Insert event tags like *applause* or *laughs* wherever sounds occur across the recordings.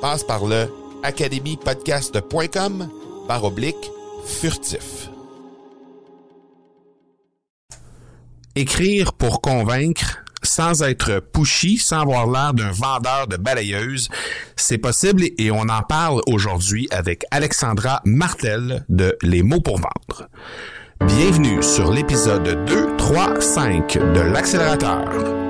Passe par le academypodcast.com par oblique furtif. Écrire pour convaincre sans être pushy, sans avoir l'air d'un vendeur de balayeuses, c'est possible et on en parle aujourd'hui avec Alexandra Martel de Les mots pour vendre. Bienvenue sur l'épisode 2, 3, 5 de l'accélérateur.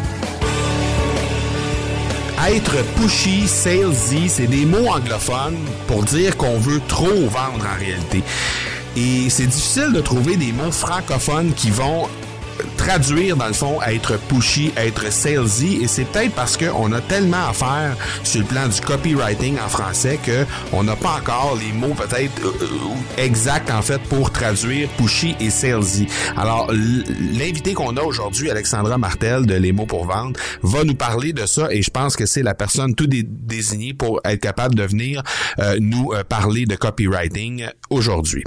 Être pushy, salesy, c'est des mots anglophones pour dire qu'on veut trop vendre en réalité. Et c'est difficile de trouver des mots francophones qui vont traduire dans le fond être pushy, être salesy et c'est peut-être parce qu'on a tellement à faire sur le plan du copywriting en français que on n'a pas encore les mots peut-être euh, euh, exacts en fait pour traduire pushy et salesy. Alors l'invité qu'on a aujourd'hui, Alexandra Martel de Les mots pour vendre, va nous parler de ça et je pense que c'est la personne tout désignée pour être capable de venir euh, nous parler de copywriting aujourd'hui.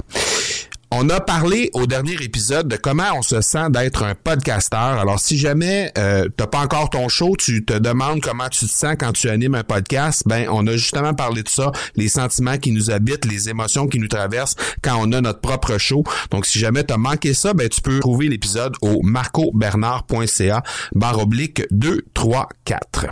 On a parlé au dernier épisode de comment on se sent d'être un podcasteur. Alors, si jamais euh, t'as pas encore ton show, tu te demandes comment tu te sens quand tu animes un podcast, ben on a justement parlé de ça, les sentiments qui nous habitent, les émotions qui nous traversent quand on a notre propre show. Donc, si jamais t'as manqué ça, ben tu peux trouver l'épisode au marcobernard.ca barre oblique 2, 3, 4.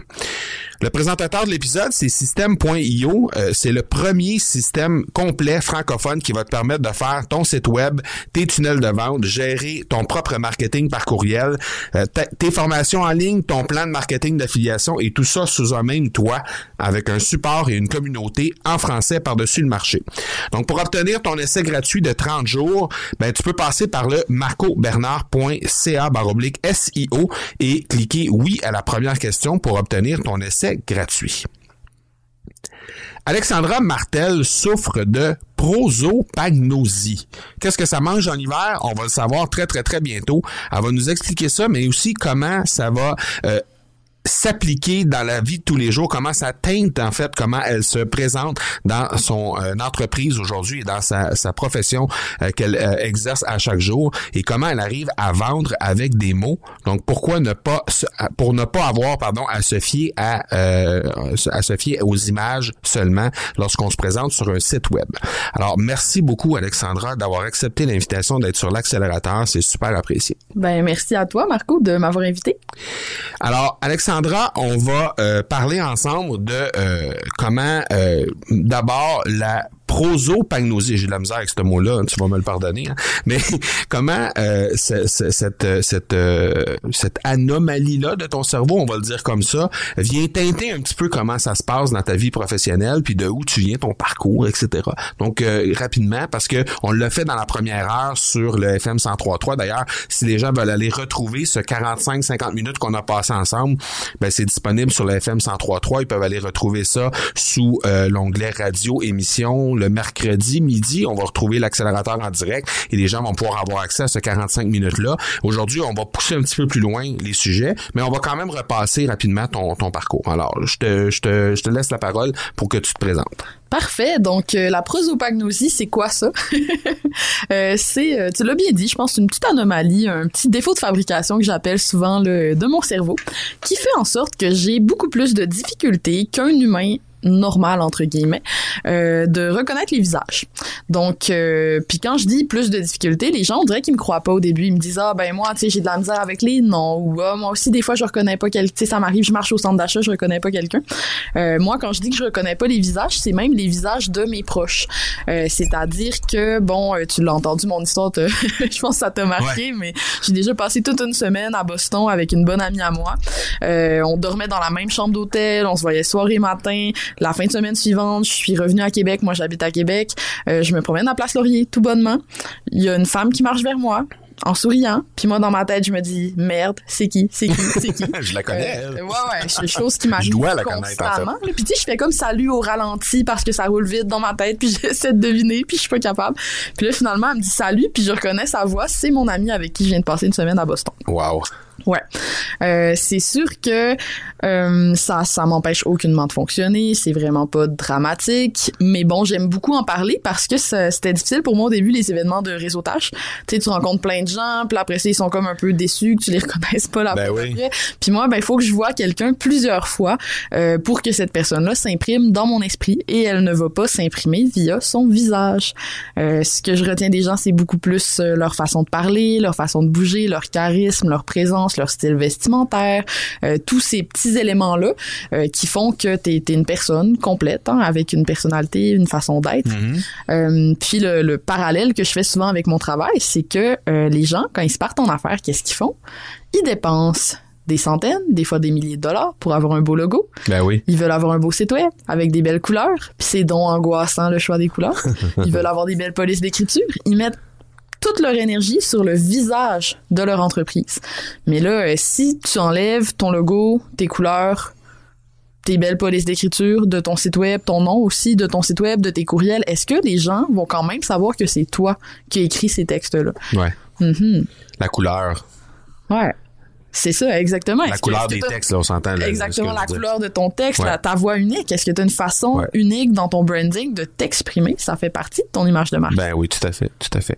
Le présentateur de l'épisode, c'est System.io. Euh, c'est le premier système complet francophone qui va te permettre de faire ton site web, tes tunnels de vente, gérer ton propre marketing par courriel, euh, tes formations en ligne, ton plan de marketing d'affiliation et tout ça sous un même toit avec un support et une communauté en français par-dessus le marché. Donc, pour obtenir ton essai gratuit de 30 jours, ben, tu peux passer par le marcobernard.ca SIO et cliquer oui à la première question pour obtenir ton essai gratuit. Alexandra Martel souffre de prosopagnosie. Qu'est-ce que ça mange en hiver? On va le savoir très, très, très bientôt. Elle va nous expliquer ça, mais aussi comment ça va euh, s'appliquer dans la vie de tous les jours, comment ça teinte en fait, comment elle se présente dans son euh, entreprise aujourd'hui et dans sa, sa profession euh, qu'elle euh, exerce à chaque jour et comment elle arrive à vendre avec des mots. Donc pourquoi ne pas pour ne pas avoir pardon à se fier à à se fier aux images seulement lorsqu'on se présente sur un site web. Alors merci beaucoup Alexandra d'avoir accepté l'invitation d'être sur l'accélérateur, c'est super apprécié. Ben merci à toi Marco de m'avoir invité. Alors Alexandra Sandra, on va euh, parler ensemble de euh, comment euh, d'abord la prosopagnosie, j'ai de la misère avec ce mot-là, tu vas me le pardonner, hein. mais *laughs* comment euh, cette, cette, cette, euh, cette anomalie-là de ton cerveau, on va le dire comme ça, vient teinter un petit peu comment ça se passe dans ta vie professionnelle, puis de où tu viens, ton parcours, etc. Donc, euh, rapidement, parce que on l'a fait dans la première heure sur le FM 103.3. D'ailleurs, si les gens veulent aller retrouver ce 45-50 minutes qu'on a passé ensemble, ben, c'est disponible sur le FM 103.3. Ils peuvent aller retrouver ça sous l'onglet radio émission mercredi midi. On va retrouver l'accélérateur en direct et les gens vont pouvoir avoir accès à ce 45 minutes-là. Aujourd'hui, on va pousser un petit peu plus loin les sujets, mais on va quand même repasser rapidement ton, ton parcours. Alors, je te, je, te, je te laisse la parole pour que tu te présentes. Parfait. Donc, euh, la prosopagnosie, c'est quoi ça? *laughs* euh, c'est, euh, tu l'as bien dit, je pense, une petite anomalie, un petit défaut de fabrication que j'appelle souvent le, de mon cerveau, qui fait en sorte que j'ai beaucoup plus de difficultés qu'un humain normal entre guillemets euh, de reconnaître les visages. Donc euh, puis quand je dis plus de difficultés, les gens on dirait qu'ils me croient pas au début, ils me disent ah ben moi tu sais j'ai de la misère avec les noms ou ah, moi aussi des fois je reconnais pas quelqu'un, tu sais ça m'arrive je marche au centre d'achat, je reconnais pas quelqu'un. Euh, moi quand je dis que je reconnais pas les visages, c'est même les visages de mes proches. Euh, c'est-à-dire que bon euh, tu l'as entendu mon histoire, *laughs* je pense que ça t'a marqué mais j'ai déjà passé toute une semaine à Boston avec une bonne amie à moi. Euh, on dormait dans la même chambre d'hôtel, on se voyait soir et matin. La fin de semaine suivante, je suis revenue à Québec. Moi, j'habite à Québec. Euh, je me promène à Place Laurier, tout bonnement. Il y a une femme qui marche vers moi en souriant. Puis moi, dans ma tête, je me dis, merde, c'est qui, c'est qui, c'est qui? *laughs* je la connais. Euh, ouais, ouais, c'est chose qui m'arrive Je dois la connaître, constamment. Puis tu sais, je fais comme salut au ralenti parce que ça roule vite dans ma tête. Puis *laughs* j'essaie de deviner, puis je suis pas capable. Puis là, finalement, elle me dit salut, puis je reconnais sa voix. C'est mon ami avec qui je viens de passer une semaine à Boston. Wow. Ouais. Euh, c'est sûr que euh, ça ça m'empêche aucunement de fonctionner, c'est vraiment pas dramatique, mais bon, j'aime beaucoup en parler parce que c'était difficile pour moi au début les événements de réseautage. Tu sais, tu rencontres plein de gens, puis après ça ils sont comme un peu déçus que tu les *laughs* reconnaisses pas là ben oui. Puis moi, ben il faut que je vois quelqu'un plusieurs fois euh, pour que cette personne-là s'imprime dans mon esprit et elle ne va pas s'imprimer via son visage. Euh, ce que je retiens des gens, c'est beaucoup plus euh, leur façon de parler, leur façon de bouger, leur charisme, leur présence, leur style vestimentaire, euh, tous ces petits éléments-là euh, qui font que tu es, une personne complète, hein, avec une personnalité, une façon d'être. Mm-hmm. Euh, puis le, le, parallèle que je fais souvent avec mon travail, c'est que les gens, quand ils se partent en affaires, qu'est-ce qu'ils font? Ils dépensent des centaines, des fois des milliers de dollars pour avoir un beau logo. Ben oui. Ils veulent avoir un beau site web avec des belles couleurs. Puis c'est donc angoissant le choix des couleurs. *laughs* Ils veulent avoir des belles polices d'écriture. Ils mettent toute leur énergie sur le visage de leur entreprise. Mais là, euh, si tu enlèves ton logo, tes couleurs, tes belles polices d'écriture, de ton site web, ton nom aussi, de ton site web, de tes courriels, est-ce que les gens vont quand même savoir que c'est toi qui as écrit ces textes-là? Ouais. Mm-hmm. La couleur. Ouais. C'est ça, exactement. La couleur des textes, là, on s'entend. Exactement, la couleur de ton texte, ouais. la, ta voix unique. Est-ce que tu as une façon ouais. unique dans ton branding de t'exprimer? Ça fait partie de ton image de marque. Ben oui, tout à fait, tout à fait.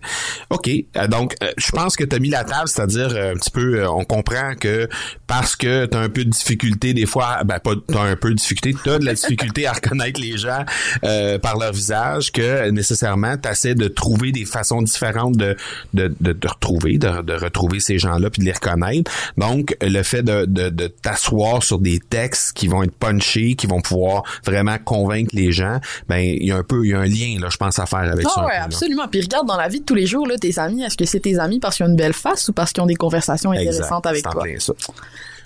OK, euh, donc euh, je pense que tu as mis la table, c'est-à-dire euh, un petit peu, on comprend que parce que tu as un peu de difficulté des fois, ben pas tu as un peu de difficulté, tu as de la difficulté à reconnaître les gens euh, par leur visage, que nécessairement tu essaies de trouver des façons différentes de, de, de, de retrouver, de, de retrouver ces gens-là puis de les reconnaître. Donc, donc, le fait de, de, de t'asseoir sur des textes qui vont être punchés, qui vont pouvoir vraiment convaincre les gens, ben il y a un peu, il y a un lien là, je pense à faire avec oh, ça. Ouais, absolument. Puis regarde dans la vie de tous les jours là, tes amis, est-ce que c'est tes amis parce qu'ils ont une belle face ou parce qu'ils ont des conversations intéressantes avec toi? plein ça.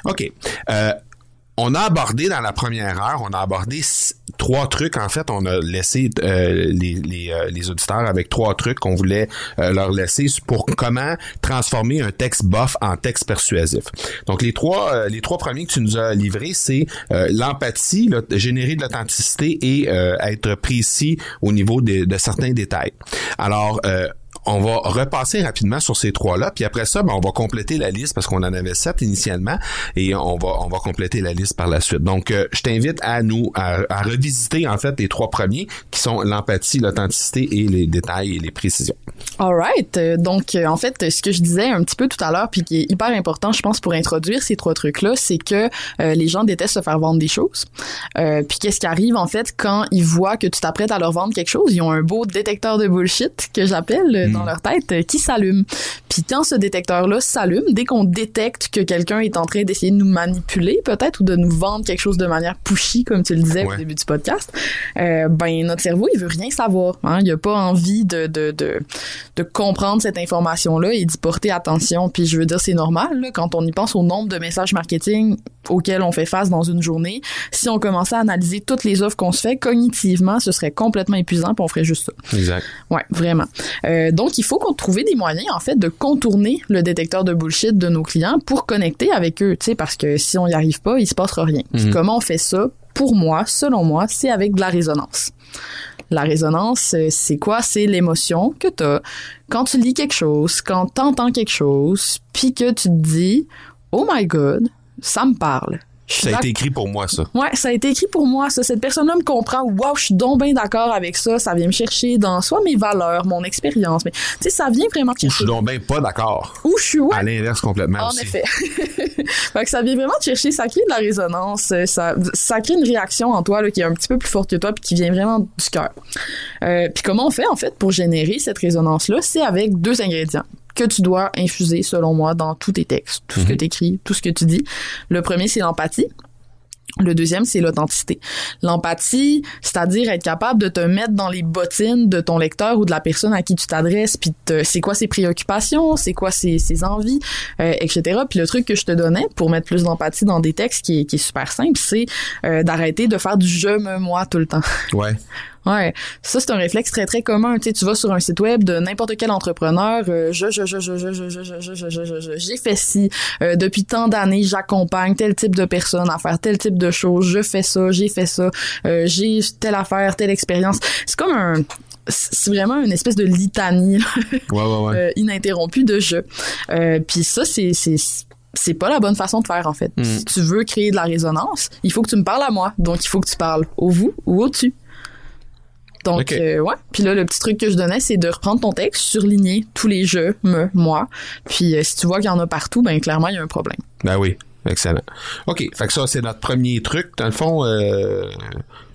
OK. Euh, on a abordé dans la première heure, on a abordé trois trucs. En fait, on a laissé euh, les, les, euh, les, auditeurs avec trois trucs qu'on voulait euh, leur laisser pour comment transformer un texte bof en texte persuasif. Donc, les trois, euh, les trois premiers que tu nous as livrés, c'est euh, l'empathie, générer de l'authenticité et être précis au niveau de, de certains détails. Alors, on va repasser rapidement sur ces trois-là, puis après ça, ben, on va compléter la liste parce qu'on en avait sept initialement et on va on va compléter la liste par la suite. Donc, euh, je t'invite à nous à, à, revisiter en fait les trois premiers qui sont l'empathie, l'authenticité et les détails et les précisions. Alright. Donc, euh, en fait, ce que je disais un petit peu tout à l'heure, puis qui est hyper important, je pense, pour introduire ces trois trucs-là, c'est que euh, les gens détestent se faire vendre des choses. Euh, puis qu'est-ce qui arrive en fait quand ils voient que tu t'apprêtes à leur vendre quelque chose? Ils ont un beau détecteur de bullshit que j'appelle dans leur tête euh, qui s'allume. Puis quand ce détecteur-là s'allume, dès qu'on détecte que quelqu'un est en train d'essayer de nous manipuler, peut-être, ou de nous vendre quelque chose de manière pushy, comme tu le disais au début du podcast, euh, ben notre cerveau, il veut rien savoir. Hein? Il a pas envie de, de, de, de comprendre cette information-là et d'y porter attention. Puis je veux dire, c'est normal, là, quand on y pense au nombre de messages marketing auxquels on fait face dans une journée, si on commençait à analyser toutes les offres qu'on se fait cognitivement, ce serait complètement épuisant, puis on ferait juste ça. Exact. Ouais, vraiment. Euh, donc, il faut qu'on trouve des moyens, en fait, de contourner le détecteur de bullshit de nos clients pour connecter avec eux, tu sais, parce que si on n'y arrive pas, il se passera rien. Puis comment on fait ça? Pour moi, selon moi, c'est avec de la résonance. La résonance, euh, c'est quoi? C'est l'émotion que tu as quand tu lis quelque chose, quand tu entends quelque chose, puis que tu te dis, oh my god, ça me parle. Ça a été écrit pour moi, ça. Ouais, ça a été écrit pour moi, ça. Cette personne-là me comprend. Wow, je suis donc bien d'accord avec ça. Ça vient me chercher dans soit mes valeurs, mon expérience. Mais, tu sais, ça vient vraiment chercher. Ou je suis donc bien pas d'accord. Ou je suis, ouais. À l'inverse complètement En aussi. effet. *laughs* fait que ça vient vraiment te chercher. Ça crée de la résonance. Ça, ça crée une réaction en toi, là, qui est un petit peu plus forte que toi puis qui vient vraiment du cœur. Euh, puis comment on fait, en fait, pour générer cette résonance-là? C'est avec deux ingrédients que tu dois infuser, selon moi, dans tous tes textes, tout ce que tu écris, tout ce que tu dis. Le premier, c'est l'empathie. Le deuxième, c'est l'authenticité. L'empathie, c'est-à-dire être capable de te mettre dans les bottines de ton lecteur ou de la personne à qui tu t'adresses, puis c'est quoi ses préoccupations, c'est quoi ses, ses envies, euh, etc. Puis le truc que je te donnais pour mettre plus d'empathie dans des textes qui est, qui est super simple, c'est euh, d'arrêter de faire du je me moi tout le temps. Ouais. Ouais, ça c'est un réflexe très très commun. Tu sais, tu vas sur un site web de n'importe quel entrepreneur, euh, je je je je je je je je je je je j'ai fait ci euh, depuis tant d'années, j'accompagne tel type de personne à faire tel type de choses, je fais ça, j'ai fait ça, euh, j'ai telle affaire, telle expérience. C'est comme un c'est vraiment une espèce de litanie ouais, ouais, ouais. euh, ininterrompue de jeu. Euh, Puis ça, c'est c'est c'est pas la bonne façon de faire en fait. Mm. Si tu veux créer de la résonance, il faut que tu me parles à moi. Donc il faut que tu parles au vous ou au tu. Donc euh, ouais. Puis là le petit truc que je donnais c'est de reprendre ton texte, surligner tous les je, me, moi. Puis euh, si tu vois qu'il y en a partout, ben clairement il y a un problème. Ben oui. Excellent. OK. Fait que ça, c'est notre premier truc. Dans le fond, euh,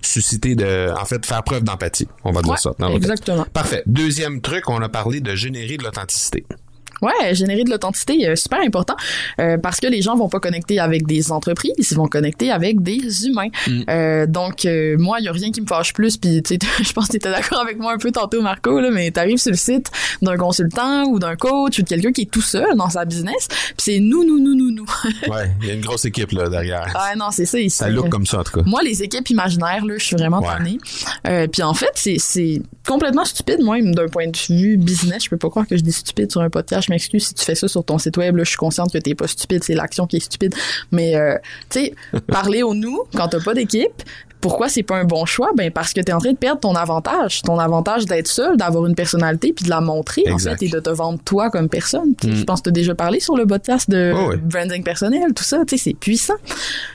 susciter de. En fait, faire preuve d'empathie. On va dire Ouais, ça. dans exactement. Parfait. Deuxième truc, on a parlé de générer de l'authenticité. Ouais, générer de l'authenticité, euh, super important, euh, parce que les gens vont pas connecter avec des entreprises, ils vont connecter avec des humains. Mm. Euh, donc, euh, moi, il y a rien qui me fâche plus, puis tu sais, *laughs* je pense que tu étais d'accord avec moi un peu tantôt, Marco, là, mais t'arrives sur le site d'un consultant ou d'un coach ou de quelqu'un qui est tout seul dans sa business, puis c'est nous, nous, nous, nous, nous. *laughs* Ouais. Il y a une grosse équipe là derrière. ah non, c'est ça ici. Ça look comme ça, en tout cas. Moi, les équipes imaginaires, là, je suis vraiment Ouais. tannée. Puis en fait, c'est, c'est complètement stupide, moi, d'un point de vue business. Je peux pas croire que je dis stupide sur un podcast. Je m'excuse si tu fais ça sur ton site web. Là, je suis consciente que t'es pas stupide, c'est l'action qui est stupide. Mais, euh, tu sais, *laughs* parler au nous quand t'as pas d'équipe, pourquoi c'est pas un bon choix? Ben parce que t'es en train de perdre ton avantage. Ton avantage d'être seul, d'avoir une personnalité, puis de la montrer, Exact. en fait, et de te vendre toi comme personne. Tu Mm. Je pense que déjà parlé sur le podcast de Oh oui. branding personnel, tout ça. Tu sais, c'est puissant.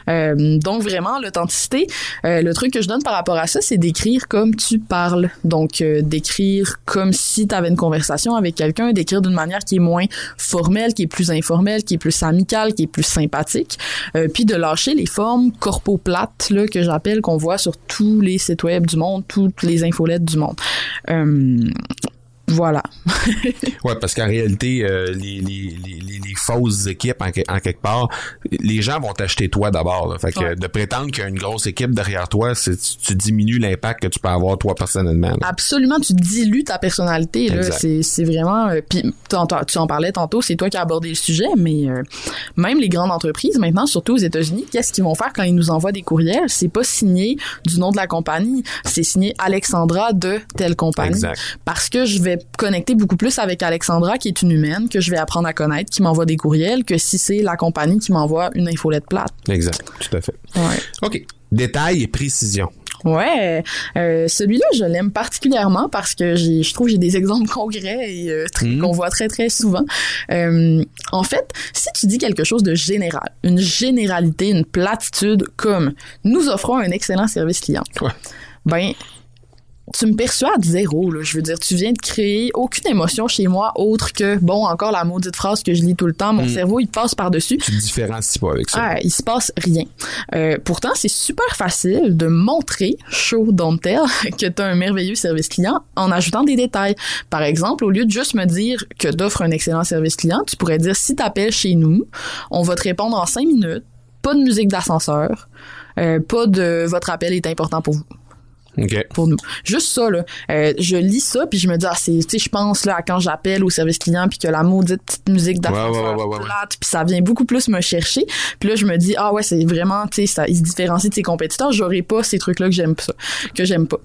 Euh, donc vraiment l'authenticité, euh, le truc que je donne par rapport à ça, c'est d'écrire comme tu parles. Donc euh, d'écrire comme si tu avais une conversation avec quelqu'un, d'écrire d'une manière qui est moins formelle, qui est plus informelle, qui est plus amicale, qui est plus sympathique, euh, puis de lâcher les formes corpo-plates là que j'appelle qu'on voit sur tous les sites web du monde, toutes les infolettes du monde. Euh, voilà. *laughs* Ouais, parce qu'en réalité, euh, les, les, les, les, les fausses équipes, en, que- en quelque part, les gens vont t'acheter toi d'abord. Fait que Ouais. de prétendre qu'il y a une grosse équipe derrière toi, tu, tu diminues l'impact que tu peux avoir toi personnellement. là. Absolument, tu dilues ta personnalité. C'est, c'est vraiment. euh, Puis tu en parlais tantôt, c'est toi qui as abordé le sujet, mais euh, même les grandes entreprises maintenant, surtout aux États-Unis, qu'est-ce qu'ils vont faire quand ils nous envoient des courriels? C'est pas signé du nom de la compagnie, c'est signé Alexandra de telle compagnie. Exact. Parce que je vais connecter beaucoup plus avec Alexandra, qui est une humaine, que je vais apprendre à connaître, qui m'envoie des courriels, que si c'est la compagnie qui m'envoie une infolette plate. Exact. Tout à fait. Ouais. OK. Détail et précision. Ouais, euh, celui-là, je l'aime particulièrement parce que j'ai, je trouve que j'ai des exemples *laughs* concrets et euh, très- Mhm. qu'on voit très très souvent. Euh, en fait, si tu dis quelque chose de général, une généralité, une platitude comme nous offrons un excellent service client, Ouais. ben tu me persuades zéro, là. Je veux dire, tu viens de créer aucune émotion chez moi autre que, bon, encore la maudite phrase que je lis tout le temps, mon Mm. cerveau, il passe par-dessus. Tu te différencies pas avec ça. Ah, il se passe rien. Euh, pourtant, c'est super facile de montrer, show don't tell, *laughs* que tu as un merveilleux service client en ajoutant des détails. Par exemple, au lieu de juste me dire que t'offres un excellent service client, tu pourrais dire si t'appelles chez nous, on va te répondre en cinq minutes, pas de musique d'ascenseur, euh, pas de votre appel est important pour vous Pour nous. Juste ça là, Euh, je lis ça puis je me dis ah c'est tu sais je pense là à quand j'appelle au service client puis que la maudite petite musique d'ascenseur Ouais, ouais, ouais, ouais, ouais. plate puis ça vient beaucoup plus me chercher. Puis là je me dis ah ouais, c'est vraiment tu sais ça il se différencie de ses compétiteurs, j'aurais pas ces trucs là que j'aime ça, que j'aime pas.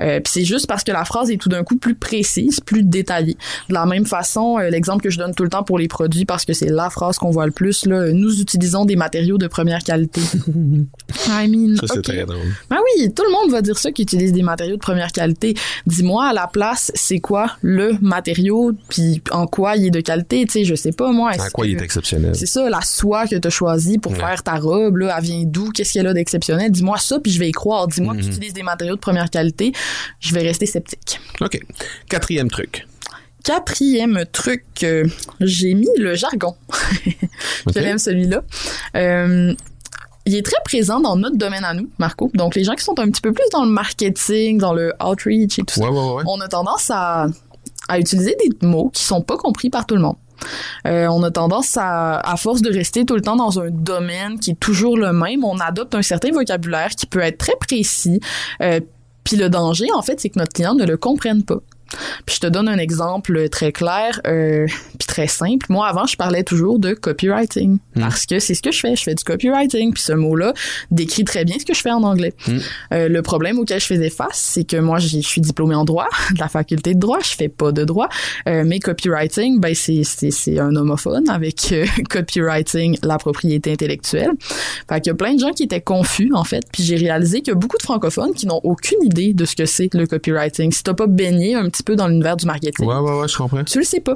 Euh, puis c'est juste parce que la phrase est tout d'un coup plus précise, plus détaillée. De la même façon, euh, l'exemple que je donne tout le temps pour les produits parce que c'est la phrase qu'on voit le plus là, nous utilisons des matériaux de première qualité. *laughs* I mean, Ça, c'est très drôle. Ben oui, tout le monde va dire ça qui utilise des matériaux de première qualité. Dis-moi à la place, c'est quoi le matériau puis en quoi il est de qualité, tu sais, je sais pas moi. Est-ce quoi il est exceptionnel? c'est ça, la soie que tu as choisie pour Ouais. faire ta robe, là, elle vient d'où? Qu'est-ce qu'elle a d'exceptionnel? Dis-moi ça, puis je vais y croire. Dis-moi que tu Mhm. utilises des matériaux de première qualité. Je vais rester sceptique. OK. Quatrième truc. Quatrième truc, euh, j'ai mis le jargon. *laughs* Je l'aime celui-là. Euh, il est très présent dans notre domaine à nous, Marco. Donc, les gens qui sont un petit peu plus dans le marketing, dans le outreach et tout ça, Ouais, ouais, ouais. ouais. on a tendance à, à utiliser des mots qui sont pas compris par tout le monde. Euh, on a tendance à, à force de rester tout le temps dans un domaine qui est toujours le même, on adopte un certain vocabulaire qui peut être très précis. Euh, puis le danger, en fait, c'est que notre client ne le comprenne pas. Puis je te donne un exemple très clair, euh, *laughs* puis très simple. Moi, avant, je parlais toujours de copywriting Mm. parce que c'est ce que je fais. Je fais du copywriting, puis ce mot-là décrit très bien ce que je fais en anglais. Mm. Euh, le problème auquel je faisais face, c'est que moi, je suis diplômée en droit, *laughs* de la faculté de droit, je fais pas de droit, euh, mais copywriting, ben c'est c'est c'est un homophone avec euh, *laughs* copywriting, la propriété intellectuelle. Fait qu'il y a plein de gens qui étaient confus en fait, puis j'ai réalisé qu'il y a beaucoup de francophones qui n'ont aucune idée de ce que c'est le copywriting. Si t'as pas baigné un petit peu dans l'univers du marketing, Ouais, ouais, ouais, je comprends. tu le sais pas.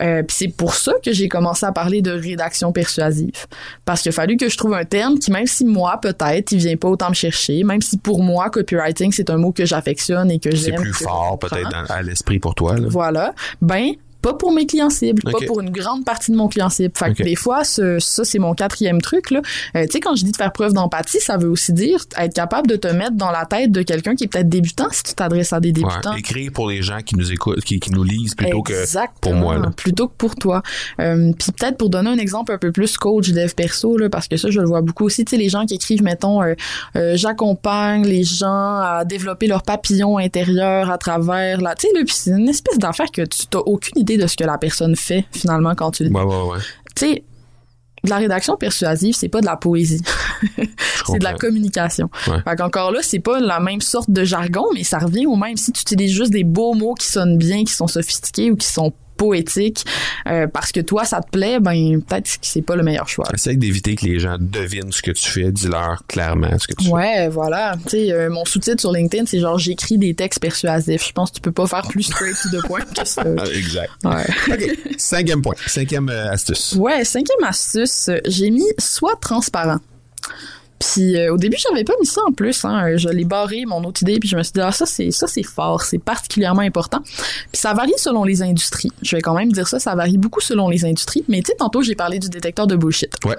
Euh, puis c'est pour ça que j'ai commencé à parler de rédaction persuasive. Parce qu'il a fallu que je trouve un terme qui, même si moi, peut-être, il vient pas autant me chercher, même si pour moi, copywriting, c'est un mot que j'affectionne et que C'est j'aime. plus que je fort, peut-être, à l'esprit pour toi. Là. Voilà. Ben, pas pour mes clients cibles, pas pour une grande partie de mon client cible. Fait que des fois, ce- ça, c'est mon quatrième truc, là. Euh, tu sais, quand je dis de faire preuve d'empathie, ça veut aussi dire être capable de te mettre dans la tête de quelqu'un qui est peut-être débutant si tu t'adresses à des débutants. Ouais. Écrire pour les gens qui nous écoutent, qui, qui nous lisent plutôt que Exactement, pour moi, là. Plutôt que pour toi. Euh, Puis peut-être pour donner un exemple un peu plus coach dev perso, là, parce que ça, je le vois beaucoup aussi. Tu sais, les gens qui écrivent, mettons, euh, j'accompagne les gens à développer leur papillon intérieur à travers la... Tu sais, là, puis c'est une espèce d'affaire que tu n'as aucune idée de ce que la personne fait, finalement, quand tu le Ouais, ouais, ouais. Tu sais, de la rédaction persuasive, c'est pas de la poésie. *laughs* C'est de la communication. Ouais. Fait qu'encore là, c'est pas la même sorte de jargon, mais ça revient au même si tu utilises juste des beaux mots qui sonnent bien, qui sont sophistiqués ou qui sont poétiques, euh, parce que toi, ça te plaît, ben peut-être que c'est pas le meilleur choix. Essaye d'éviter que les gens devinent ce que tu fais. Dis-leur clairement ce que tu fais. Ouais, voilà. Tu sais, euh, mon sous-titre sur LinkedIn, c'est genre j'écris des textes persuasifs. Je pense que tu peux pas faire plus straight to the point que ça. *laughs* Ah, exact. Ouais. *laughs* OK. Cinquième point. Cinquième euh, astuce. Ouais, cinquième astuce, j'ai mis soit transparent. Puis euh, au début, j'avais pas mis ça en plus. Hein. Je l'ai barré, mon autre idée, puis je me suis dit, ah, ça, c'est ça c'est fort, c'est particulièrement important. Puis ça varie selon les industries. Je vais quand même dire ça, ça varie beaucoup selon les industries. Mais tu sais, tantôt, j'ai parlé du détecteur de bullshit. Ouais.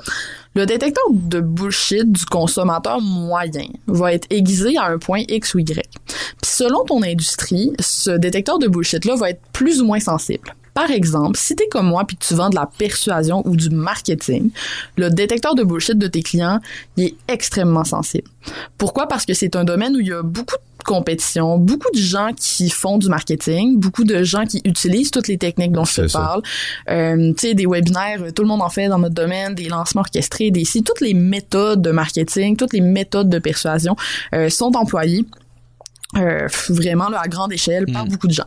Le détecteur de bullshit du consommateur moyen va être aiguisé à un point X ou Y. Puis selon ton industrie, ce détecteur de bullshit-là va être plus ou moins sensible. Par exemple, si t'es comme moi puis que tu vends de la persuasion ou du marketing, le détecteur de bullshit de tes clients, il est extrêmement sensible. Pourquoi? Parce que c'est un domaine où il y a beaucoup de compétition, beaucoup de gens qui font du marketing, beaucoup de gens qui utilisent toutes les techniques dont je te parle. Euh, tu sais, des webinaires, tout le monde en fait dans notre domaine, des lancements orchestrés, des sites, toutes les méthodes de marketing, toutes les méthodes de persuasion euh, sont employées euh, vraiment là, à grande échelle par Mm. beaucoup de gens.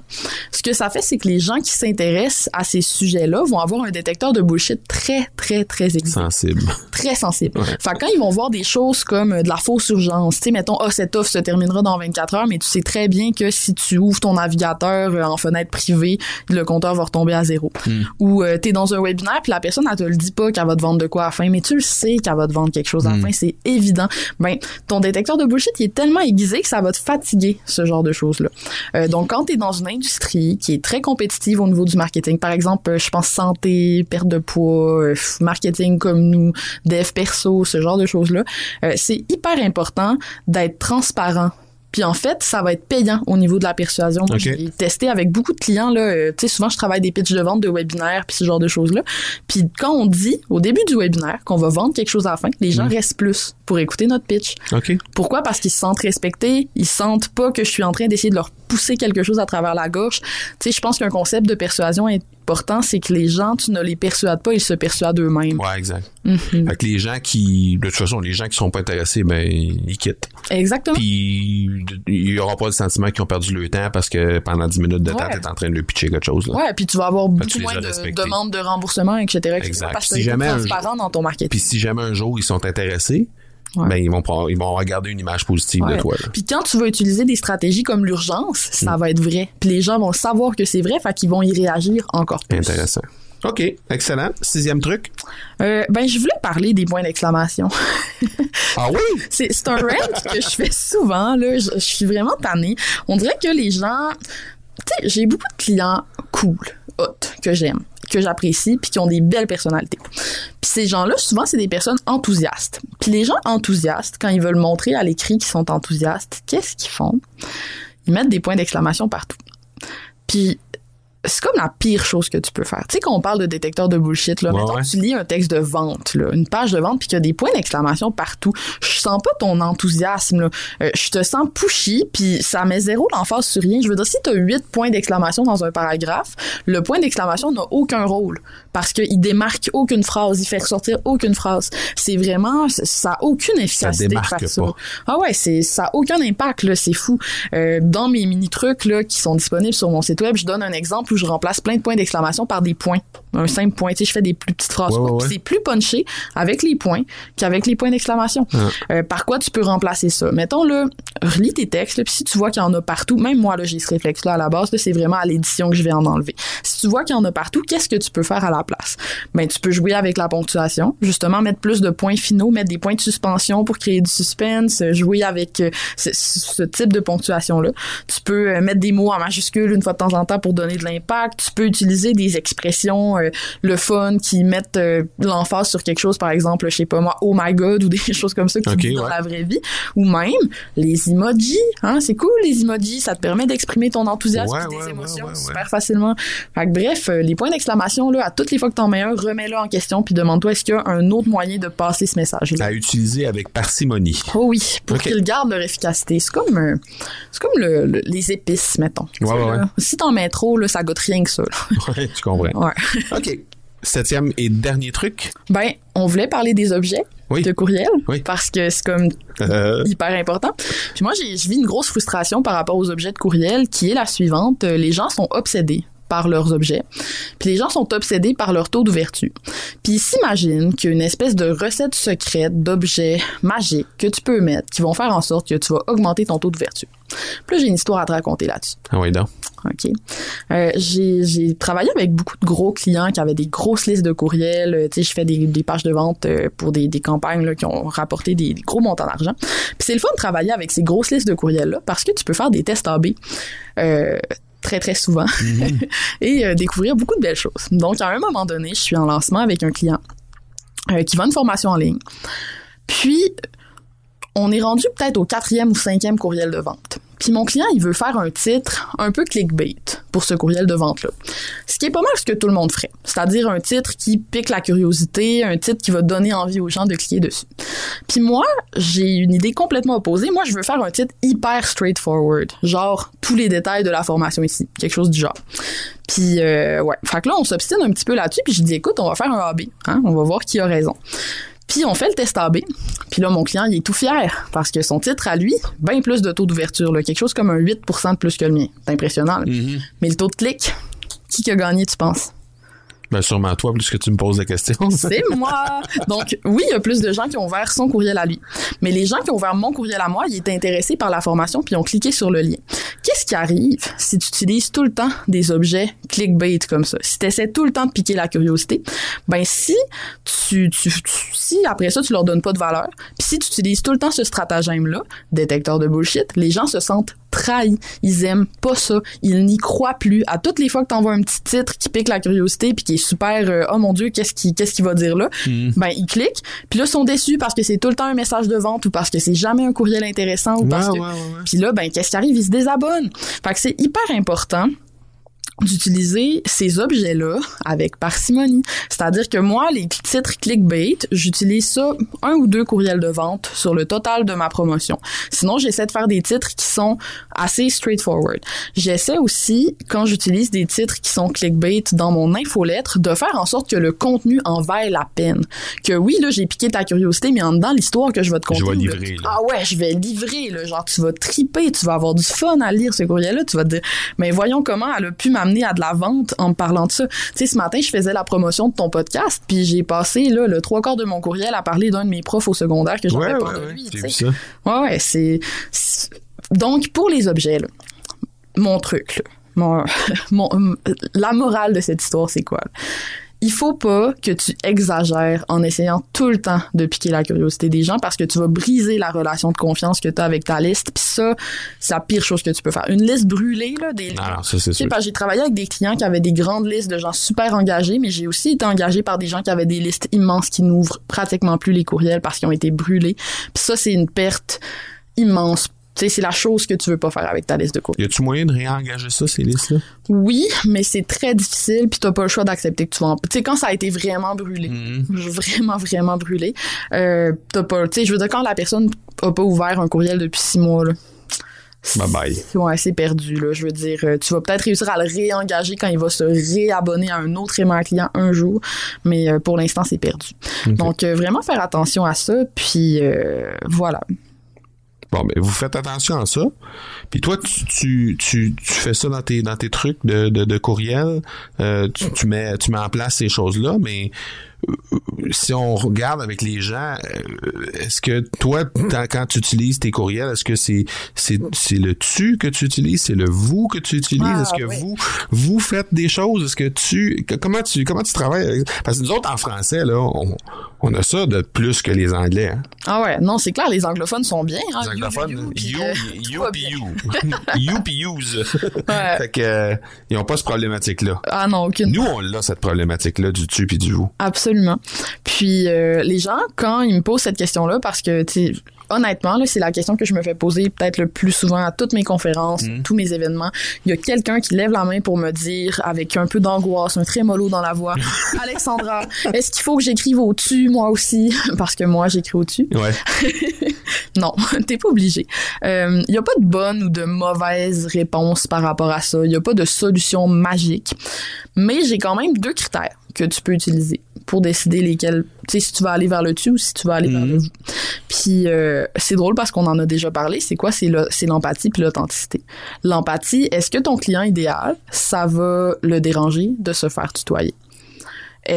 Ce que ça fait, c'est que les gens qui s'intéressent à ces sujets-là vont avoir un détecteur de bullshit très, très, très aiguisé, Sensible. très sensible. Ouais. Fait que quand ils vont voir des choses comme euh, de la fausse urgence, tu sais, mettons, ah, cette offre se terminera dans 24 heures, mais tu sais très bien que si tu ouvres ton navigateur euh, en fenêtre privée, le compteur va retomber à zéro. Mm. Ou euh, t'es dans un webinaire, puis la personne, elle te le dit pas qu'elle va te vendre de quoi à la fin, mais tu le sais qu'elle va te vendre quelque chose à la Mm. fin, c'est évident. Ben, ton détecteur de bullshit, il est tellement aiguisé que ça va te fatiguer ce genre de choses-là. Euh, donc, quand tu es dans une industrie qui est très compétitive au niveau du marketing, par exemple, euh, je pense santé, perte de poids, euh, marketing comme nous, dev perso, ce genre de choses-là, c'est hyper important d'être transparent puis en fait, ça va être payant au niveau de la persuasion. Moi, Ok. j'ai testé avec beaucoup de clients là. euh, tu sais, souvent je travaille des pitchs de vente de webinaires puis ce genre de choses là. Puis quand on dit au début du webinaire qu'on va vendre quelque chose à la fin, les gens restent plus pour écouter notre pitch. OK. Pourquoi? Parce qu'ils se sentent respectés, ils sentent pas que je suis en train d'essayer de leur pousser quelque chose à travers la gorge. Tu sais, je pense qu'un concept de persuasion important, c'est que les gens, tu ne les persuades pas, ils se persuadent eux-mêmes. Ouais, exact. Mhm. Fait que les gens qui, de toute façon, les gens qui sont pas intéressés, ben, ils quittent. Exactement. Puis, il y aura pas le sentiment qu'ils ont perdu le temps parce que pendant 10 minutes de temps, Ouais. t'es en train de lui pitcher quelque chose, là. Ouais, puis tu vas avoir beaucoup moins de demandes de remboursement, etc. etc. Exact. Parce que Si jamais un dans ton marketing. Puis si jamais un jour ils sont intéressés, Ouais. ben ils vont prendre- ils vont regarder une image positive Ouais. de toi. Puis quand tu vas utiliser des stratégies comme l'urgence, ça Mm. va être vrai. Puis les gens vont savoir que c'est vrai, fait qu'ils vont y réagir encore plus. Intéressant. OK, excellent. Sixième truc. Euh, ben, je voulais parler des points d'exclamation. *laughs* Ah oui? C'est c'est un rant que je fais souvent, là. Je, je suis vraiment tannée. On dirait que les gens... Tu sais, j'ai beaucoup de clients cool, que j'aime, que j'apprécie, puis qui ont des belles personnalités. Puis ces gens-là, souvent, c'est des personnes enthousiastes. Puis les gens enthousiastes, quand ils veulent montrer à l'écrit qu'ils sont enthousiastes, qu'est-ce qu'ils font? Ils mettent des points d'exclamation partout. Puis c'est comme la pire chose que tu peux faire. Tu sais, quand on parle de détecteur de bullshit, là, Ouais, mettons ouais. tu lis un texte de vente, là, une page de vente, puis qu'il y a des points d'exclamation partout. Je sens pas ton enthousiasme. Là. Euh, je te sens pushy, puis ça met zéro l'emphase sur rien. Je veux dire, si tu as huit points d'exclamation dans un paragraphe, le point d'exclamation n'a aucun rôle parce qu'il démarque aucune phrase, il fait ressortir aucune phrase. C'est vraiment, ça a aucune efficacité de démarque faire ça. pas. Ah ouais, c'est ça a aucun impact là, c'est fou. Euh, dans mes mini trucs là qui sont disponibles sur mon site web, je donne un exemple où je remplace plein de points d'exclamation par des points, un simple point. Tu sais, je fais des plus petites phrases. Ouais, courtes. ouais, Puis ouais. C'est plus punché avec les points qu'avec les points d'exclamation. Euh, par quoi tu peux remplacer ça? Mettons là, relis tes textes, puis si tu vois qu'il y en a partout, même moi là, j'ai ce réflexe là à la base, là, c'est vraiment à l'édition que je vais en enlever. Si tu vois qu'il y en a partout, qu'est-ce que tu peux faire à la place? Ben tu peux jouer avec la ponctuation, justement mettre plus de points finaux, mettre des points de suspension pour créer du suspense, jouer avec euh, ce, ce type de ponctuation là. Tu peux euh, mettre des mots en majuscule une fois de temps en temps pour donner de l'impact. Tu peux utiliser des expressions le fun qui mettent euh, l'emphase sur quelque chose, par exemple, je sais pas moi, oh my god *laughs* ou des choses comme ça qui Ok, disent dans ouais. la vraie vie, ou même les emojis. Hein, c'est cool les emojis, ça te permet d'exprimer ton enthousiasme Ouais, et ouais, tes émotions ouais, ouais, super facilement. Fait que bref, euh, les points d'exclamation là, à toutes les fois que t'en mets un, remets-le en question puis demande-toi est-ce qu'il y a un autre moyen de passer ce message. là À utiliser avec parcimonie. Oh oui, pour Ok. qu'ils gardent leur efficacité. C'est comme, euh, c'est comme le- le- les épices, mettons. Tu sais, ouais, là, ouais. Si t'en mets trop, là, ça goûte rien que ça. *laughs* Ouais, je comprends. Ouais. OK. Septième et dernier truc. Ben, on voulait parler des objets Oui. de courriel Oui. parce que c'est comme Euh, hyper important. Puis moi, j'ai, je vis une grosse frustration par rapport aux objets de courriel qui est la suivante. Euh, Les gens sont obsédés par leurs objets. Puis les gens sont obsédés par leur taux d'ouverture. Puis ils s'imaginent qu'il y a une espèce de recette secrète d'objets magiques que tu peux mettre qui vont faire en sorte que tu vas augmenter ton taux d'ouverture. Puis là, j'ai une histoire à te raconter là-dessus. Ah oui, donc. OK. Euh, j'ai, travaillé avec beaucoup de gros clients qui avaient des grosses listes de courriels. Euh, Tu sais, je fais des, des pages de vente euh, pour des, des campagnes là, qui ont rapporté des, des gros montants d'argent. Puis c'est le fun de travailler avec ces grosses listes de courriels-là parce que tu peux faire des tests AB. Euh, très très souvent *laughs* et euh, découvrir beaucoup de belles choses. Donc à un moment donné, je suis en lancement avec un client euh, qui vend une formation en ligne. Puis on est rendu peut-être au quatrième ou cinquième courriel de vente. Puis mon client, il veut faire un titre un peu clickbait pour ce courriel de vente-là. Ce qui est pas mal ce que tout le monde ferait. C'est-à-dire un titre qui pique la curiosité, un titre qui va donner envie aux gens de cliquer dessus. Puis moi, j'ai une idée complètement opposée. Moi, je veux faire un titre hyper straightforward. Genre, tous les détails de la formation ici. Quelque chose du genre. Puis, euh, ouais. Fait que là, on s'obstine un petit peu là-dessus. Puis je dis, écoute, on va faire un AB. Hein? On va voir qui a raison. Puis on fait le test AB. Puis là, mon client, il est tout fier parce que son titre à lui, bien plus de taux d'ouverture, quelque chose comme un 8% de plus que le mien. C'est impressionnant. Mhm. Mais le taux de clic, qui qui a gagné, tu penses? Ben, sûrement toi, plus que tu me poses des questions. *laughs* C'est moi! Donc, oui, il y a plus de gens qui ont ouvert son courriel à lui. Mais les gens qui ont ouvert mon courriel à moi, ils étaient intéressés par la formation puis ont cliqué sur le lien. Qu'est-ce qui arrive si tu utilises tout le temps des objets clickbait comme ça? Si tu essaies tout le temps de piquer la curiosité, ben si tu, tu, tu- si après ça tu leur donnes pas de valeur, puis si tu utilises tout le temps ce stratagème-là, détecteur de bullshit, les gens se sentent trahi. Ils aiment pas ça. Ils n'y croient plus. À toutes les fois que t'envoies un petit titre qui pique la curiosité puis qui est super, euh, oh mon dieu, qu'est-ce qui, qu'est-ce qu'il va dire là? Mhm. Ben, ils cliquent. Puis là, ils sont déçus parce que c'est tout le temps un message de vente ou parce que c'est jamais un courriel intéressant ou parce que puis là, ben, qu'est-ce qui arrive? Ils se désabonnent. Fait que c'est hyper important d'utiliser ces objets-là avec parcimonie. C'est-à-dire que moi, les titres clickbait, j'utilise ça un ou deux courriels de vente sur le total de ma promotion. Sinon, j'essaie de faire des titres qui sont assez straightforward. J'essaie aussi, quand j'utilise des titres qui sont clickbait dans mon infolettre, de faire en sorte que le contenu en vaille la peine. Que oui, là, j'ai piqué ta curiosité, mais en dedans, l'histoire que je vais te conter. vais ou le- livrer, là. Ah ouais, je vais livrer, là. Genre, tu vas triper, tu vas avoir du fun à lire ce courriel-là. Tu vas te dire, mais voyons comment elle a pu m'amener à de la vente en me parlant de ça. Tu sais, ce matin, je faisais la promotion de ton podcast, puis j'ai passé, là, le trois quarts de mon courriel à parler d'un de mes profs au secondaire que j'avais Ouais, pas ouais, de ouais. lui. Ouais, ouais, c'est... c'est- Donc, pour les objets, là, mon truc, là, mon, *laughs* mon- la morale de cette histoire, c'est quoi? là? Il faut pas que tu exagères en essayant tout le temps de piquer la curiosité des gens parce que tu vas briser la relation de confiance que tu as avec ta liste. Puis ça, c'est la pire chose que tu peux faire. Une liste brûlée, là, des, que j'ai travaillé avec des clients qui avaient des grandes listes de gens super engagés, mais j'ai aussi été engagé par des gens qui avaient des listes immenses qui n'ouvrent pratiquement plus les courriels parce qu'ils ont été brûlés. Puis ça, c'est une perte immense. Sais, c'est la chose que tu veux pas faire avec ta liste de courriels. Y a-tu moyen de réengager ça, ces listes-là? Oui, mais c'est très difficile, puis t'as pas le choix d'accepter que tu vas en... Tu sais, quand ça a été vraiment brûlé, Mhm. vraiment, vraiment brûlé, euh, t'as pas... Tu sais, je veux dire, quand la personne a pas ouvert un courriel depuis six mois, là, Bye bye. Ouais, c'est perdu, là. Je veux dire, euh, tu vas peut-être réussir à le réengager quand il va se réabonner à un autre email client un jour, mais euh, pour l'instant, c'est perdu. Donc, euh, vraiment faire attention à ça, puis euh, voilà. Bon, ben, vous faites attention à ça. Puis toi, tu, tu, tu, tu fais ça dans tes, dans tes trucs de, de, de courriel. Euh, tu, tu, mets, tu mets en place ces choses-là, mais euh, si on regarde avec les gens, euh, est-ce que toi, quand tu utilises tes courriels, est-ce que c'est, c'est, c'est le tu que tu utilises, c'est le vous que tu utilises? Ah, est-ce que oui. vous, vous faites des choses? Est-ce que tu, comment tu, comment tu travailles? avec- Parce que nous autres, en français, là, on, on a ça de plus que les Anglais. Hein? Ah ouais, non, c'est clair, les anglophones sont bien. Hein, Les you, anglophones, you, euh, you, you, *laughs* you. Fait que, euh, ils ont pas cette problématique-là. Ah non, aucune. Nous, on l'a, cette problématique-là du tu puis du vous. Absolument. Puis euh, les gens, quand ils me posent cette question-là, parce que, tu sais, honnêtement, là, c'est la question que je me fais poser peut-être le plus souvent à toutes mes conférences, Mhm. tous mes événements. Il y a quelqu'un qui lève la main pour me dire, avec un peu d'angoisse, un trémolo dans la voix, *laughs* Alexandra, est-ce qu'il faut que j'écrive au-dessus, moi aussi? *laughs* Parce que moi, j'écris au-dessus. Ouais. *laughs* Non, t'es pas obligé. Il n'y a pas de bonne ou de mauvaise réponse par rapport à ça. Il n'y a pas de solution magique. Mais j'ai quand même deux critères que tu peux utiliser pour décider lesquels, tu sais, si tu vas aller vers le tu ou si tu vas aller vers le Mhm. Puis euh, c'est drôle parce qu'on en a déjà parlé. C'est quoi? C'est le- c'est l'empathie puis l'authenticité. L'empathie, est-ce que ton client idéal, ça va le déranger de se faire tutoyer?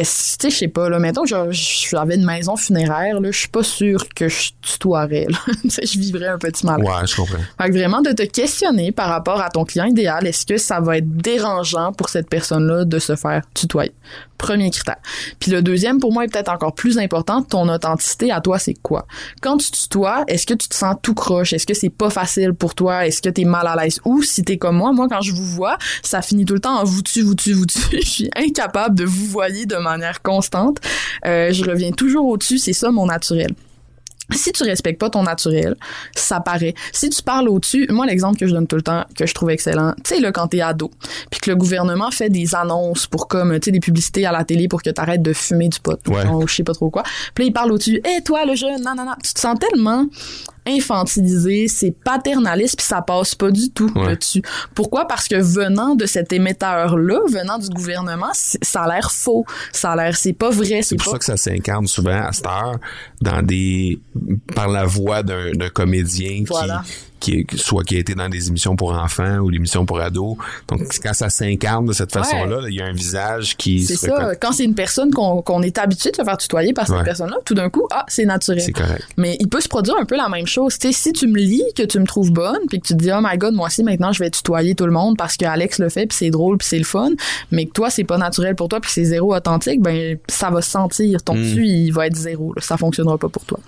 Tu sais, je sais pas, là, mettons que je- j'avais une maison funéraire, là, je suis pas sûre que je tutoierais, *laughs* je vivrais un petit mal. Ouais, je comprends. Fait que vraiment de te questionner par rapport à ton client idéal, est-ce que ça va être dérangeant pour cette personne-là de se faire tutoyer? Premier critère. Puis le deuxième, pour moi, est peut-être encore plus important, ton authenticité à toi, c'est quoi? Quand tu tutoies, est-ce que tu te sens tout croche? Est-ce que c'est pas facile pour toi? Est-ce que t'es mal à l'aise? Ou si t'es comme moi, moi, quand je vous vois, ça finit tout le temps en vous tu, vous tu, vous tu. *laughs* Je suis incapable de vous voyer de manière constante. Euh, je reviens toujours au-dessus, c'est ça mon naturel. Si tu respectes pas ton naturel, ça paraît. Si tu parles au-dessus, moi l'exemple que je donne tout le temps, que je trouve excellent, tu sais là quand t'es ado, puis que le gouvernement fait des annonces pour comme tu sais des publicités à la télé pour que t'arrêtes de fumer du pot, Ouais. ou je sais pas trop quoi. Puis là il parle au-dessus, hé toi le jeune, non non non, tu te sens tellement infantilisé, c'est paternaliste puis ça passe pas du tout Ouais. là-dessus. Pourquoi? Parce que venant de cet émetteur là, venant du gouvernement, ça a l'air faux, ça a l'air c'est pas vrai, C'est pour pas ça que ça s'incarne souvent à cette heure dans des par la voix d'un d'un comédien Voilà. qui, qui soit qui a été dans des émissions pour enfants ou l'émission pour ados. Donc quand ça s'incarne de cette façon-là, là, il y a un visage qui C'est ça. Quand c'est une personne qu'on est habitué de se faire tutoyer par cette Ouais. personne-là, tout d'un coup, ah, c'est naturel. C'est correct. Mais il peut se produire un peu la même chose. Tu sais, si tu me lis, que tu me trouves bonne, puis que tu te dis, oh my god, moi aussi, maintenant, je vais tutoyer tout le monde parce que Alex le fait, puis c'est drôle, puis c'est le fun, mais que toi, c'est pas naturel pour toi, puis c'est zéro authentique, ben, ça va se sentir. Ton Mm. tu, il va être zéro. là. Ça fonctionnera pas pour toi.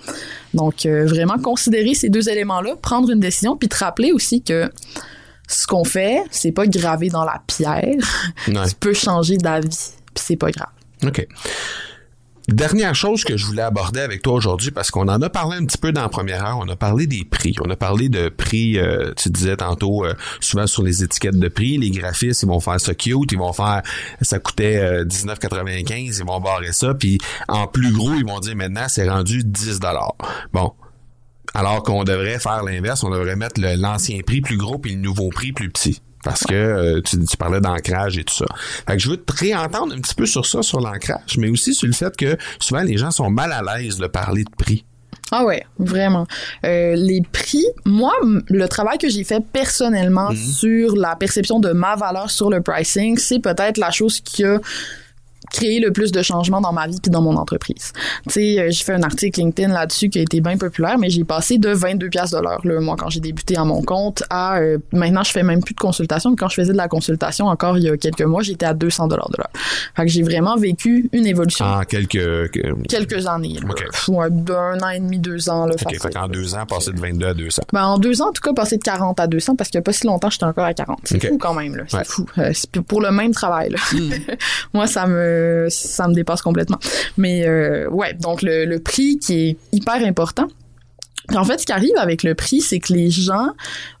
Donc, euh, vraiment considérer ces deux éléments-là, prendre une décision décision, puis te rappeler aussi que ce qu'on fait, c'est pas gravé dans la pierre. Ouais. tu peux changer d'avis, puis c'est pas grave. OK. Dernière chose que je voulais aborder avec toi aujourd'hui, parce qu'on en a parlé un petit peu dans la première heure, on a parlé des prix. On a parlé de prix, euh, tu disais tantôt, euh, souvent sur les étiquettes de prix, les graphistes, ils vont faire ça cute, ils vont faire, ça coûtait euh, 19,95, ils vont barrer ça, puis en plus gros, ils vont dire maintenant, c'est rendu 10 Bon. Alors qu'on devrait faire l'inverse, on devrait mettre l'ancien prix plus gros puis le nouveau prix plus petit. Parce que euh, tu, tu parlais d'ancrage et tout ça. Fait que je veux te réentendre un petit peu sur ça, sur l'ancrage, mais aussi sur le fait que souvent les gens sont mal à l'aise de parler de prix. Ah ouais, vraiment. Euh, les prix, moi, le travail que j'ai fait personnellement sur la perception de ma valeur sur le pricing, c'est peut-être la chose qui a créé le plus de changements dans ma vie puis dans mon entreprise. Tu sais, euh, j'ai fait un article LinkedIn là-dessus qui a été bien populaire, mais j'ai passé de 22 pièces de l'heure, là, moi, quand j'ai débuté à mon compte, à euh, maintenant, je fais même plus de consultation. Mais quand je faisais de la consultation, encore il y a quelques mois, j'étais à 200 dollars de l'heure. Fait que j'ai vraiment vécu une évolution. En quelques... que- Quelques années. là. Ok. Ouais, d'un an et demi, deux ans. Là, OK, facile. fait qu'en deux ans, passer de 22 à 200. Ben, en deux ans, en tout cas, passer de 40 à 200 parce qu'il n'y a pas si longtemps, j'étais encore à 40. C'est fou quand même, là. C'est Ouais. fou. Euh, c'est pour le même travail, là. *laughs* Moi, ça me, ça me dépasse complètement. Mais, euh, ouais, donc le, le prix qui est hyper important. Puis en fait, ce qui arrive avec le prix, c'est que les gens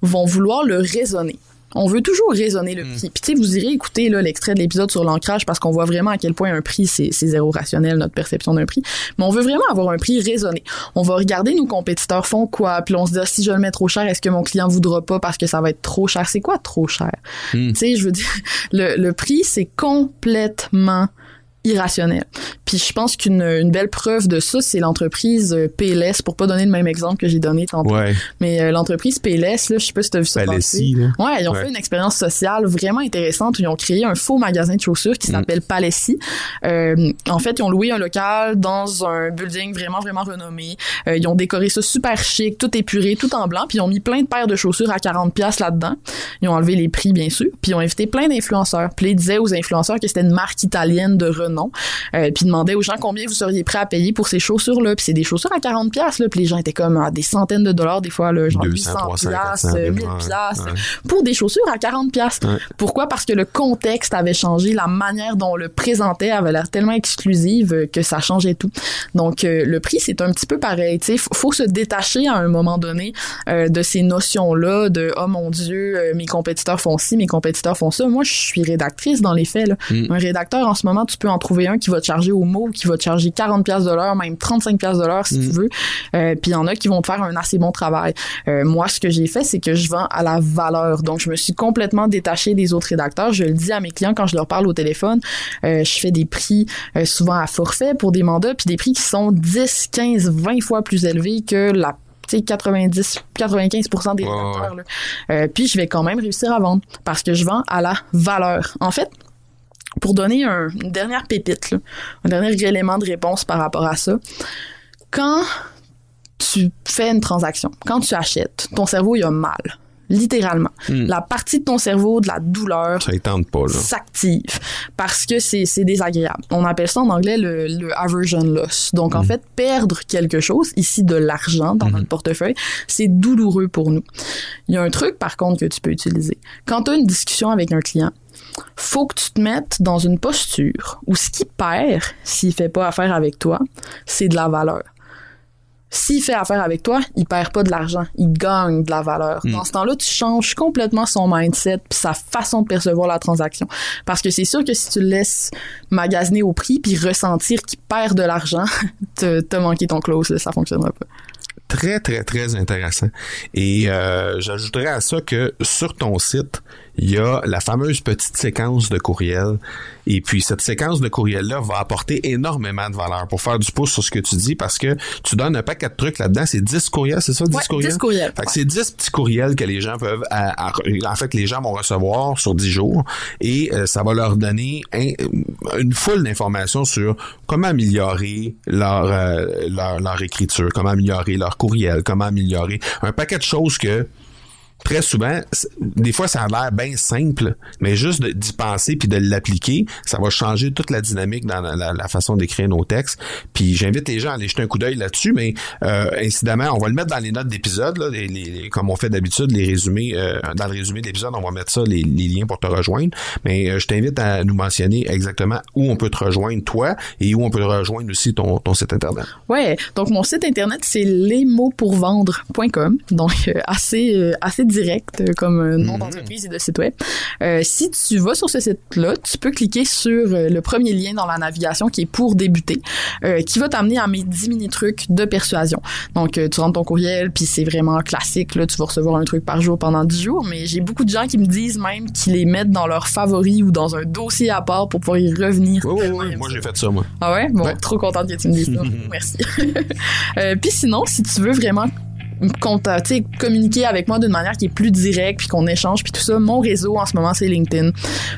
vont vouloir le raisonner. On veut toujours raisonner le prix. Puis tu sais, vous irez écouter l'extrait de l'épisode sur l'ancrage parce qu'on voit vraiment à quel point un prix, c'est c'est zéro rationnel, notre perception d'un prix. Mais on veut vraiment avoir un prix raisonné. On va regarder nos compétiteurs font quoi, puis on se dit, ah, si je le mets trop cher, est-ce que mon client voudra pas parce que ça va être trop cher? C'est quoi trop cher? Hmm. Tu sais, je veux dire, *laughs* le, le prix, c'est complètement irrationnel. Puis je pense qu'une une belle preuve de ça, c'est l'entreprise euh, PLS, pour pas donner le même exemple que j'ai donné tantôt. Ouais. Mais euh, l'entreprise PLS, là, je sais pas si t'as vu ça Ben. Palessi, là. Ouais, ils ont Ouais. fait une expérience sociale vraiment intéressante où ils ont créé un faux magasin de chaussures Mm. qui s'appelle Palessi. Euh, en fait, ils ont loué un local dans un building vraiment, vraiment renommé. Euh, ils ont décoré ça super chic, tout épuré, tout en blanc, puis ils ont mis plein de paires de chaussures à 40 pièces là-dedans. Ils ont enlevé les prix, bien sûr, puis ils ont invité plein d'influenceurs. Puis ils disaient aux influenceurs que c'était une marque italienne de renom. Euh, puis ils demandaient aux gens combien vous seriez prêts à payer pour ces chaussures-là. Puis c'est des chaussures à 40 pièces là, puis les gens étaient comme à des centaines de dollars des fois, là, genre 200, 800 300, piastres, 400, 1000 ouais, piastres ouais. pour des chaussures à 40 pièces. Ouais. Pourquoi? Parce que le contexte avait changé, la manière dont on le présentait avait l'air tellement exclusive euh, que ça changeait tout. Donc euh, le prix c'est un petit peu pareil, tu sais, faut, faut se détacher à un moment donné euh, de ces notions-là de oh mon dieu, euh, mes compétiteurs font ci, mes compétiteurs font ça. Moi je suis rédactrice dans les faits là. Mm. Un rédacteur en ce moment, tu peux en trouver un qui va te charger au mot, qui va te charger 40 pièces de l'heure, même 35 pièces de l'heure si tu veux. Euh, puis il y en a qui vont te faire un assez bon travail. Euh, moi, ce que j'ai fait, c'est que je vends à la valeur. Donc, je me suis complètement détachée des autres rédacteurs. Je le dis à mes clients quand je leur parle au téléphone. Euh, je fais des prix souvent à forfait pour des mandats, puis des prix qui sont 10, 15, 20 fois plus élevés que la tu sais, 90, 95% des rédacteurs. là. Euh, puis je vais quand même réussir à vendre parce que je vends à la valeur. En fait, pour donner un- une dernière pépite, là, un dernier élément de réponse par rapport à ça, quand tu fais une transaction, quand tu achètes, ton cerveau, il a mal. Littéralement. Hmm. La partie de ton cerveau, de la douleur, s'active parce que c'est désagréable. On appelle ça en anglais le, le aversion loss. Donc en fait, perdre quelque chose, ici de l'argent dans notre portefeuille, c'est douloureux pour nous. Il y a un truc par contre que tu peux utiliser. Quand tu as une discussion avec un client, faut que tu te mettes dans une posture où ce qui perd s'il fait pas affaire avec toi, c'est de la valeur. S'il fait affaire avec toi, il perd pas de l'argent, il gagne de la valeur. Dans ce temps-là, tu changes complètement son mindset puis sa façon de percevoir la transaction. Parce que c'est sûr que si tu le laisses magasiner au prix puis ressentir qu'il perd de l'argent, *laughs* t'as manqué ton close, là, ça fonctionnera pas. Très, très, très intéressant. Et euh, j'ajouterais à ça que sur ton site, il y a la fameuse petite séquence de courriel. Et puis, cette séquence de courriel-là va apporter énormément de valeur pour faire du pouce sur ce que tu dis parce que tu donnes un paquet de trucs là-dedans. C'est 10 courriels, c'est ça, 10 Ouais, courriels? 10 courriels. Fait que c'est 10 petits courriels que les gens peuvent, à- à- en fait, les gens vont recevoir sur 10 jours et euh, ça va leur donner un- une foule d'informations sur comment améliorer leur, euh, leur, leur écriture, comment améliorer leur courriel, comment améliorer un paquet de choses que très souvent, des fois, ça a l'air bien simple, mais juste d'y penser puis de l'appliquer, ça va changer toute la dynamique dans la, façon d'écrire nos textes. Puis j'invite les gens à aller jeter un coup d'œil là-dessus, mais euh, incidemment, on va le mettre dans les notes d'épisode, comme on fait d'habitude, les résumés, euh, dans le résumé de l'épisode, on va mettre ça, les, liens pour te rejoindre. Mais euh, je t'invite à nous mentionner exactement où on peut te rejoindre, toi, et où on peut rejoindre aussi ton, site Internet. Ouais, donc mon site Internet, c'est lesmotspourvendre.com, donc euh, assez, assez direct euh, comme euh, nom mhm. d'entreprise et de site web. Euh, si tu vas sur ce site-là, tu peux cliquer sur le premier lien dans la navigation qui est pour débuter, qui va t'amener à mes 10 mini-trucs de persuasion. Donc, tu rentres ton courriel, puis c'est vraiment classique, là, tu vas recevoir un truc par jour pendant 10 jours, mais j'ai beaucoup de gens qui me disent même qu'ils les mettent dans leurs favoris ou dans un dossier à part pour pouvoir y revenir. Oui, oui, oui. Moi, j'ai fait ça, moi. Ah ouais? Bon, trop contente que tu me dises ça. *laughs* Merci. *laughs* puis sinon, si tu veux vraiment communiquer avec moi d'une manière qui est plus directe, puis qu'on échange, puis tout ça. Mon réseau en ce moment, c'est LinkedIn.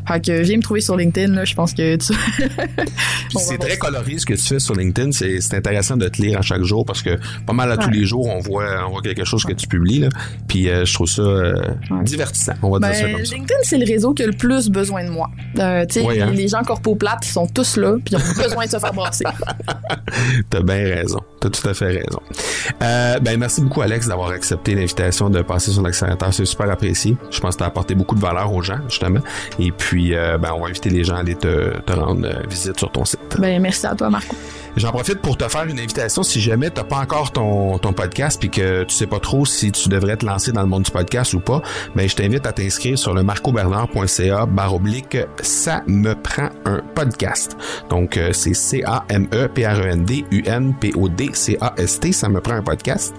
Fait que viens me trouver sur LinkedIn, là, je pense que tu... *laughs* c'est très coloré ce que tu fais sur LinkedIn. C'est intéressant de te lire à chaque jour parce que pas mal à tous les jours, on voit, on voit quelque chose que tu publies. Là. Puis euh, je trouve ça euh, divertissant, on va dire ça ben, comme ça. LinkedIn, c'est le réseau qui a le plus besoin de moi. Euh, tu sais, hein? les gens corpo-plates, ils sont tous là, puis ils ont besoin de se faire brasser. *laughs* T'as bien raison. T'as tout à fait raison. ben merci beaucoup, Alex, d'avoir accepté l'invitation de passer sur l'accélérateur. C'est super apprécié. Je pense que tu as apporté beaucoup de valeur aux gens, justement. Et puis, euh, ben, on va inviter les gens à aller te, te rendre euh, visite sur ton site. Ben, merci à toi, Marco. J'en profite pour te faire une invitation si jamais t'as pas encore ton, ton podcast puis que tu sais pas trop si tu devrais te lancer dans le monde du podcast ou pas, ben je t'invite à t'inscrire sur le marcobernard.ca barre oblique ça me prend un podcast. Donc euh, c'est C A M E P R E N D U N P O D C A S T ça me prend un podcast.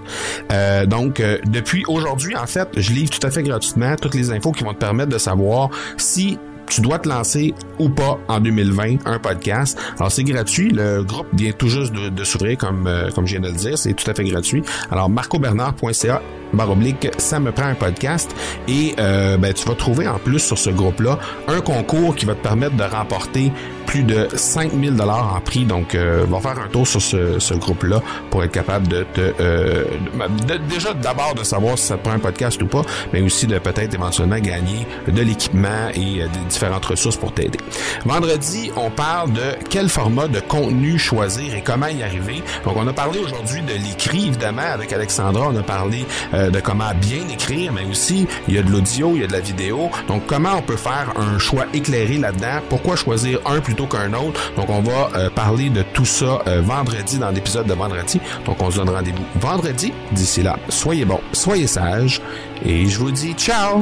Euh, donc euh, depuis aujourd'hui en fait, je livre tout à fait gratuitement toutes les infos qui vont te permettre de savoir si tu dois te lancer ou pas en 2020 un podcast. Alors c'est gratuit. Le groupe vient tout juste de, s'ouvrir comme euh, comme je viens de le dire. C'est tout à fait gratuit. Alors marcobernard.ca baroblique ça me prend un podcast et ben, tu vas trouver en plus sur ce groupe-là un concours qui va te permettre de remporter plus de 5000 dollars en prix. Donc, euh, va faire un tour sur ce, groupe-là pour être capable de te... Euh, déjà, d'abord, de savoir si ça te prend un podcast ou pas, mais aussi de peut-être éventuellement gagner de l'équipement et euh, des différentes ressources pour t'aider. Vendredi, on parle de quel format de contenu choisir et comment y arriver. Donc, on a parlé aujourd'hui de l'écrit, évidemment, avec Alexandra. On a parlé euh, de comment bien écrire, mais aussi, il y a de l'audio, il y a de la vidéo. Donc, comment on peut faire un choix éclairé là-dedans? Pourquoi choisir un qu'un autre. Donc, on va euh, parler de tout ça euh, vendredi dans l'épisode de vendredi. Donc, on se donne rendez-vous vendredi. D'ici là, soyez bons, soyez sages et je vous dis ciao!